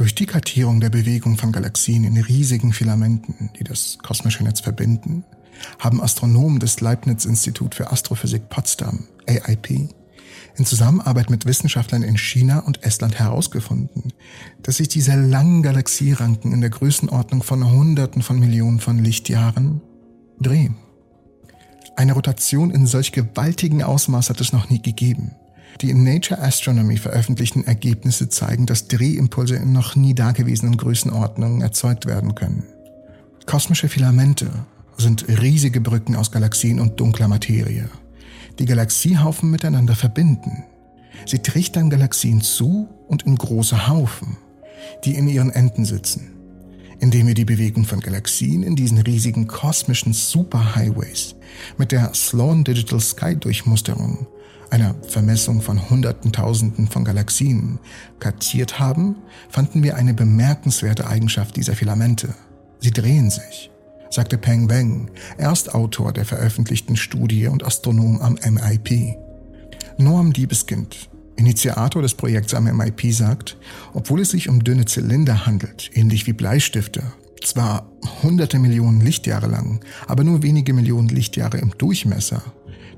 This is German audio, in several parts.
Durch die Kartierung der Bewegung von Galaxien in riesigen Filamenten, die das kosmische Netz verbinden, haben Astronomen des Leibniz-Institut für Astrophysik Potsdam, AIP, in Zusammenarbeit mit Wissenschaftlern in China und Estland herausgefunden, dass sich diese langen Galaxieranken in der Größenordnung von Hunderten von Millionen von Lichtjahren drehen. Eine Rotation in solch gewaltigen Ausmaß hat es noch nie gegeben. Die in Nature Astronomy veröffentlichten Ergebnisse zeigen, dass Drehimpulse in noch nie dagewesenen Größenordnungen erzeugt werden können. Kosmische Filamente sind riesige Brücken aus Galaxien und dunkler Materie, die Galaxiehaufen miteinander verbinden. Sie trichtern Galaxien zu und in große Haufen, die in ihren Enden sitzen. Indem wir die Bewegung von Galaxien in diesen riesigen kosmischen Superhighways mit der Sloan Digital Sky Durchmusterung einer Vermessung von Hunderten Tausenden von Galaxien, kartiert haben, fanden wir eine bemerkenswerte Eigenschaft dieser Filamente. Sie drehen sich, sagte Peng Weng, Erstautor der veröffentlichten Studie und Astronom am MIP. Norm Liebeskind, Initiator des Projekts am MIP, sagt, obwohl es sich um dünne Zylinder handelt, ähnlich wie Bleistifte, zwar hunderte Millionen Lichtjahre lang, aber nur wenige Millionen Lichtjahre im Durchmesser,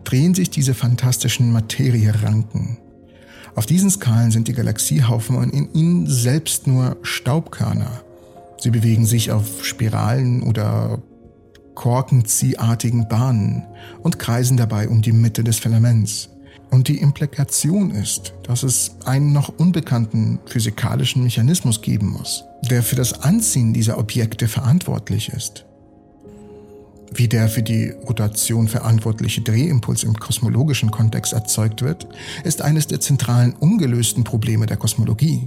drehen sich diese fantastischen Materieranken. Auf diesen Skalen sind die Galaxiehaufen in ihnen selbst nur Staubkörner. Sie bewegen sich auf Spiralen oder korkenziehartigen Bahnen und kreisen dabei um die Mitte des Filaments. Und die Implikation ist, dass es einen noch unbekannten physikalischen Mechanismus geben muss, der für das Anziehen dieser Objekte verantwortlich ist wie der für die Rotation verantwortliche Drehimpuls im kosmologischen Kontext erzeugt wird, ist eines der zentralen ungelösten Probleme der Kosmologie.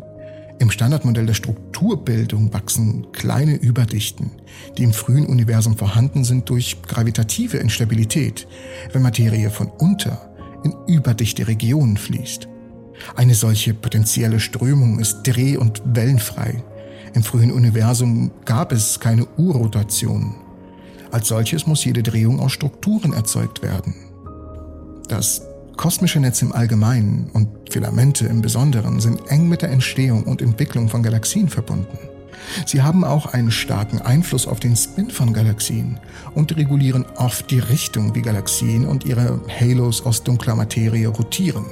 Im Standardmodell der Strukturbildung wachsen kleine Überdichten, die im frühen Universum vorhanden sind durch gravitative Instabilität, wenn Materie von unter in überdichte Regionen fließt. Eine solche potenzielle Strömung ist dreh- und wellenfrei. Im frühen Universum gab es keine Urrotation, als solches muss jede Drehung aus Strukturen erzeugt werden. Das kosmische Netz im Allgemeinen und Filamente im Besonderen sind eng mit der Entstehung und Entwicklung von Galaxien verbunden. Sie haben auch einen starken Einfluss auf den Spin von Galaxien und regulieren oft die Richtung, wie Galaxien und ihre Halos aus dunkler Materie rotieren.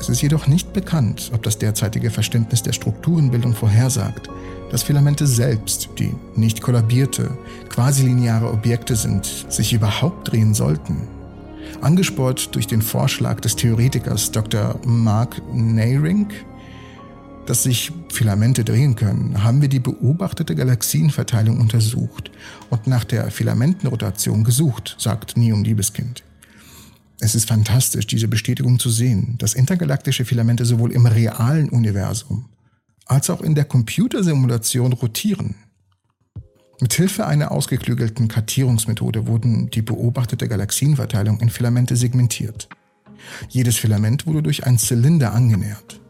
Es ist jedoch nicht bekannt, ob das derzeitige Verständnis der Strukturenbildung vorhersagt, dass Filamente selbst, die nicht kollabierte, quasi lineare Objekte sind, sich überhaupt drehen sollten. Angesport durch den Vorschlag des Theoretikers Dr. Mark Neyring, dass sich Filamente drehen können, haben wir die beobachtete Galaxienverteilung untersucht und nach der Filamentenrotation gesucht, sagt Neum Liebeskind. Es ist fantastisch, diese Bestätigung zu sehen, dass intergalaktische Filamente sowohl im realen Universum als auch in der Computersimulation rotieren. Mithilfe einer ausgeklügelten Kartierungsmethode wurden die beobachtete Galaxienverteilung in Filamente segmentiert. Jedes Filament wurde durch einen Zylinder angenähert.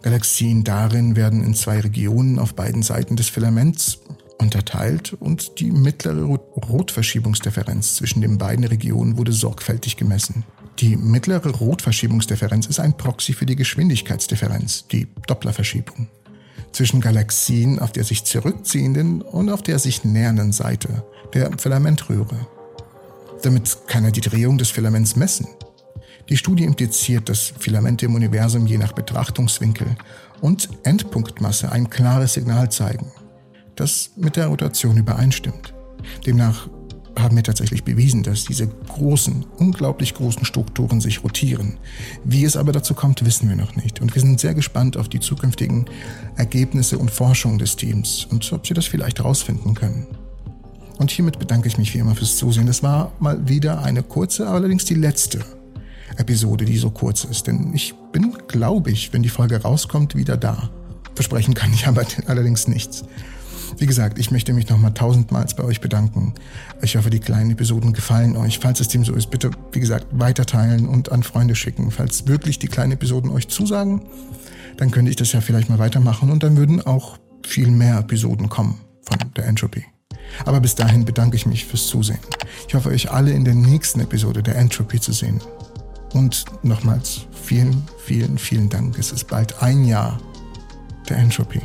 Galaxien darin werden in zwei Regionen auf beiden Seiten des Filaments unterteilt und die mittlere Rotverschiebungsdifferenz zwischen den beiden Regionen wurde sorgfältig gemessen. Die mittlere Rotverschiebungsdifferenz ist ein Proxy für die Geschwindigkeitsdifferenz, die Dopplerverschiebung zwischen Galaxien auf der sich zurückziehenden und auf der sich nähernden Seite der Filamentröhre. Damit kann er die Drehung des Filaments messen. Die Studie impliziert, dass Filamente im Universum je nach Betrachtungswinkel und Endpunktmasse ein klares Signal zeigen, das mit der Rotation übereinstimmt. Demnach haben wir tatsächlich bewiesen, dass diese großen, unglaublich großen Strukturen sich rotieren. Wie es aber dazu kommt, wissen wir noch nicht. Und wir sind sehr gespannt auf die zukünftigen Ergebnisse und Forschung des Teams und ob sie das vielleicht herausfinden können. Und hiermit bedanke ich mich wie immer fürs Zusehen. Das war mal wieder eine kurze, allerdings die letzte Episode, die so kurz ist. Denn ich bin, glaube ich, wenn die Folge rauskommt, wieder da. Versprechen kann ich aber allerdings nichts. Wie gesagt, ich möchte mich nochmal tausendmals bei euch bedanken. Ich hoffe, die kleinen Episoden gefallen euch. Falls es dem so ist, bitte, wie gesagt, weiterteilen und an Freunde schicken. Falls wirklich die kleinen Episoden euch zusagen, dann könnte ich das ja vielleicht mal weitermachen und dann würden auch viel mehr Episoden kommen von der Entropy. Aber bis dahin bedanke ich mich fürs Zusehen. Ich hoffe, euch alle in der nächsten Episode der Entropy zu sehen. Und nochmals vielen, vielen, vielen Dank. Es ist bald ein Jahr der Entropie.